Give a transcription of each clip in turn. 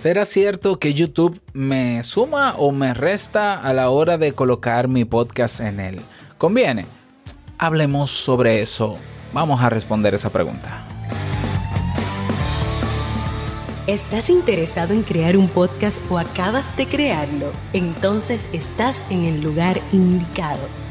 ¿Será cierto que YouTube me suma o me resta a la hora de colocar mi podcast en él? ¿Conviene? Hablemos sobre eso. Vamos a responder esa pregunta. ¿Estás interesado en crear un podcast o acabas de crearlo? Entonces estás en el lugar indicado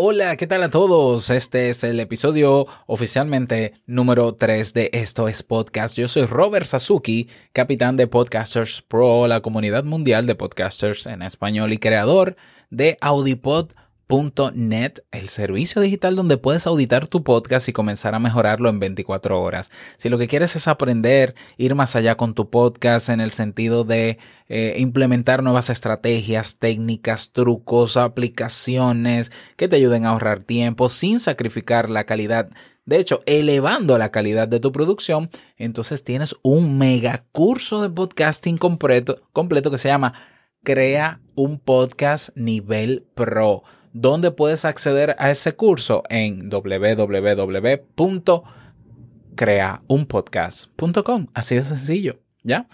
Hola, ¿qué tal a todos? Este es el episodio oficialmente número 3 de Esto es Podcast. Yo soy Robert Sasuki, capitán de Podcasters Pro, la comunidad mundial de podcasters en español y creador de Audipod .net, el servicio digital donde puedes auditar tu podcast y comenzar a mejorarlo en 24 horas. Si lo que quieres es aprender, ir más allá con tu podcast en el sentido de eh, implementar nuevas estrategias, técnicas, trucos, aplicaciones que te ayuden a ahorrar tiempo sin sacrificar la calidad de hecho, elevando la calidad de tu producción, entonces tienes un mega curso de podcasting completo, completo que se llama Crea un podcast nivel pro ¿Dónde puedes acceder a ese curso? En www.creaunpodcast.com. Así de sencillo, ¿ya?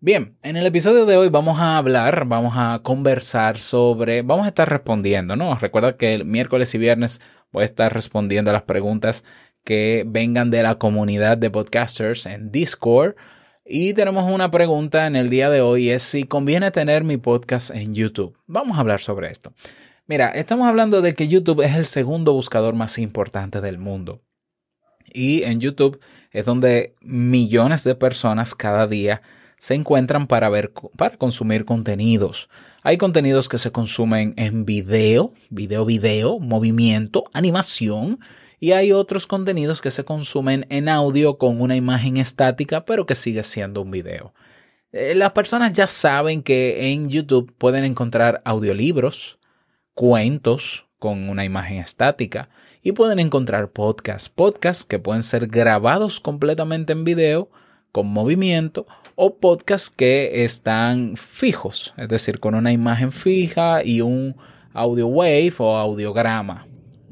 Bien, en el episodio de hoy vamos a hablar, vamos a conversar sobre, vamos a estar respondiendo, ¿no? Recuerda que el miércoles y viernes voy a estar respondiendo a las preguntas que vengan de la comunidad de podcasters en Discord. Y tenemos una pregunta en el día de hoy, es si conviene tener mi podcast en YouTube. Vamos a hablar sobre esto. Mira, estamos hablando de que YouTube es el segundo buscador más importante del mundo. Y en YouTube es donde millones de personas cada día se encuentran para ver, para consumir contenidos. Hay contenidos que se consumen en video, video, video, movimiento, animación, y hay otros contenidos que se consumen en audio con una imagen estática, pero que sigue siendo un video. Eh, las personas ya saben que en YouTube pueden encontrar audiolibros, cuentos con una imagen estática y pueden encontrar podcasts, podcasts que pueden ser grabados completamente en video con movimiento o podcasts que están fijos, es decir, con una imagen fija y un audio wave o audiograma.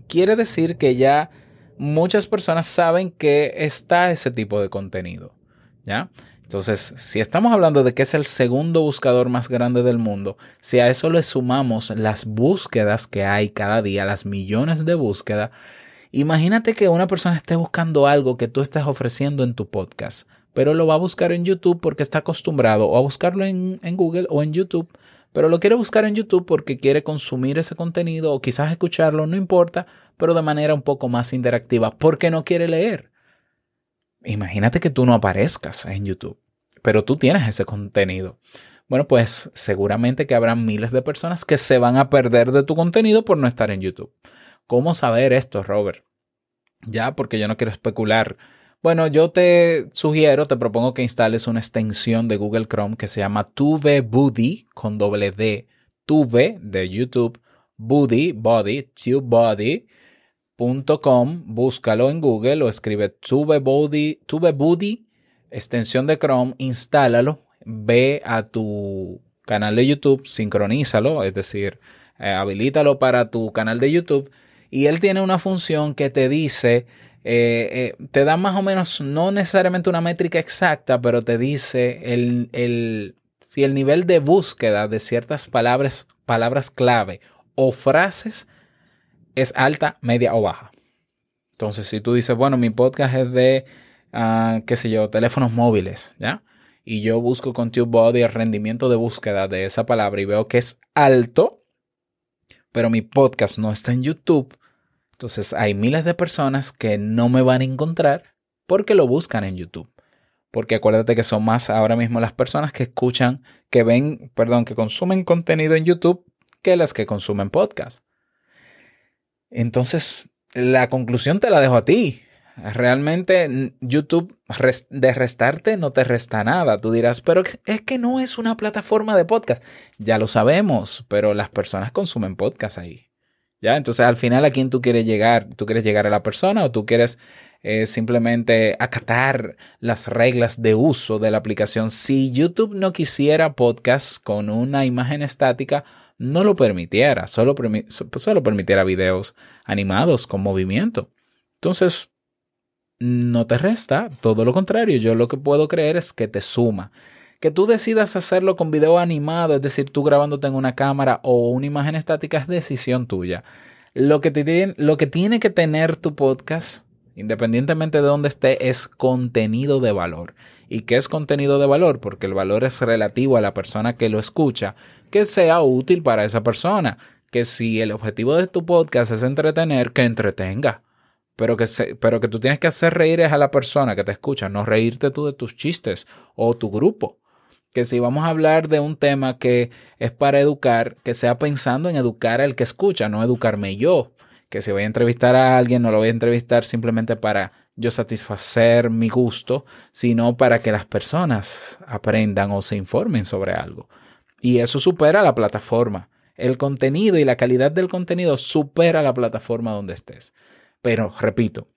Quiere decir que ya muchas personas saben que está ese tipo de contenido, ¿ya? Entonces, si estamos hablando de que es el segundo buscador más grande del mundo, si a eso le sumamos las búsquedas que hay cada día, las millones de búsquedas, imagínate que una persona esté buscando algo que tú estás ofreciendo en tu podcast, pero lo va a buscar en YouTube porque está acostumbrado o a buscarlo en, en Google o en YouTube, pero lo quiere buscar en YouTube porque quiere consumir ese contenido o quizás escucharlo, no importa, pero de manera un poco más interactiva, porque no quiere leer. Imagínate que tú no aparezcas en YouTube, pero tú tienes ese contenido. Bueno, pues seguramente que habrá miles de personas que se van a perder de tu contenido por no estar en YouTube. ¿Cómo saber esto, Robert? Ya, porque yo no quiero especular. Bueno, yo te sugiero, te propongo que instales una extensión de Google Chrome que se llama TubeBuddy con doble D. Tube de YouTube, Buddy, Body, TubeBuddy .com, búscalo en Google o escribe TubeBuddy, TubeBuddy, extensión de Chrome, instálalo, ve a tu canal de YouTube, sincronízalo, es decir, eh, habilítalo para tu canal de YouTube y él tiene una función que te dice, eh, eh, te da más o menos, no necesariamente una métrica exacta, pero te dice el, el, si el nivel de búsqueda de ciertas palabras, palabras clave o frases es alta, media o baja. Entonces, si tú dices, bueno, mi podcast es de, uh, qué sé yo, teléfonos móviles, ¿ya? Y yo busco con TubeBuddy el rendimiento de búsqueda de esa palabra y veo que es alto, pero mi podcast no está en YouTube. Entonces, hay miles de personas que no me van a encontrar porque lo buscan en YouTube. Porque acuérdate que son más ahora mismo las personas que escuchan, que ven, perdón, que consumen contenido en YouTube que las que consumen podcast. Entonces, la conclusión te la dejo a ti. Realmente YouTube de restarte no te resta nada. Tú dirás, pero es que no es una plataforma de podcast. Ya lo sabemos, pero las personas consumen podcast ahí. ¿Ya? Entonces al final a quién tú quieres llegar. ¿Tú quieres llegar a la persona o tú quieres eh, simplemente acatar las reglas de uso de la aplicación? Si YouTube no quisiera podcast con una imagen estática, no lo permitiera. Solo, solo permitiera videos animados con movimiento. Entonces, no te resta, todo lo contrario, yo lo que puedo creer es que te suma. Que tú decidas hacerlo con video animado, es decir, tú grabándote en una cámara o una imagen estática, es decisión tuya. Lo que, te, lo que tiene que tener tu podcast, independientemente de dónde esté, es contenido de valor. ¿Y qué es contenido de valor? Porque el valor es relativo a la persona que lo escucha, que sea útil para esa persona. Que si el objetivo de tu podcast es entretener, que entretenga pero que, pero que tú tienes que hacer reír es a la persona que te escucha, no reírte tú de tus chistes o tu grupo. Que si vamos a hablar de un tema que es para educar, que sea pensando en educar al que escucha, no educarme yo. Que si voy a entrevistar a alguien, no lo voy a entrevistar simplemente para yo satisfacer mi gusto, sino para que las personas aprendan o se informen sobre algo. Y eso supera la plataforma. El contenido y la calidad del contenido supera la plataforma donde estés. Pero, repito,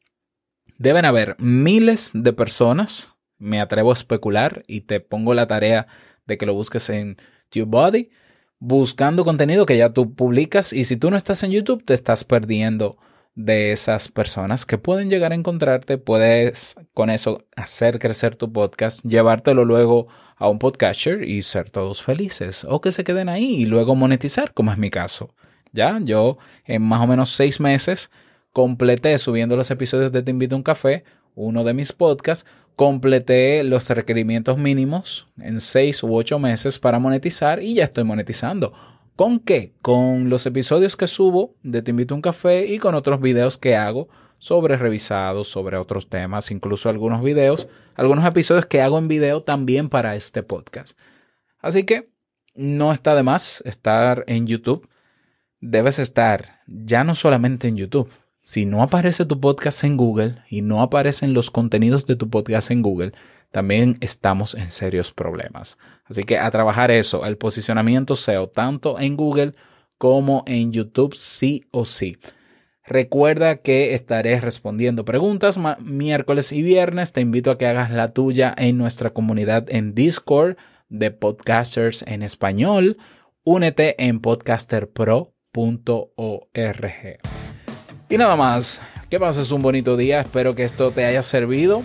deben haber miles de personas, me atrevo a especular y te pongo la tarea de que lo busques en TubeBuddy, buscando contenido que ya tú publicas y si tú no estás en YouTube te estás perdiendo de esas personas que pueden llegar a encontrarte, puedes con eso hacer crecer tu podcast, llevártelo luego a un podcaster y ser todos felices o que se queden ahí y luego monetizar, como es mi caso. Ya, yo en más o menos seis meses completé subiendo los episodios de Te invito a un café, uno de mis podcasts, completé los requerimientos mínimos en seis u ocho meses para monetizar y ya estoy monetizando. ¿Con qué? Con los episodios que subo de Te invito a un café y con otros videos que hago sobre revisados, sobre otros temas, incluso algunos videos, algunos episodios que hago en video también para este podcast. Así que no está de más estar en YouTube. Debes estar ya no solamente en YouTube, si no aparece tu podcast en Google y no aparecen los contenidos de tu podcast en Google, también estamos en serios problemas. Así que a trabajar eso, el posicionamiento SEO, tanto en Google como en YouTube, sí o sí. Recuerda que estaré respondiendo preguntas miércoles y viernes. Te invito a que hagas la tuya en nuestra comunidad en Discord de podcasters en español. Únete en podcasterpro.org. Y nada más, que pases un bonito día, espero que esto te haya servido.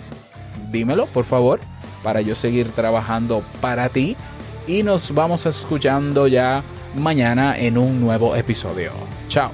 Dímelo, por favor, para yo seguir trabajando para ti. Y nos vamos escuchando ya mañana en un nuevo episodio. Chao.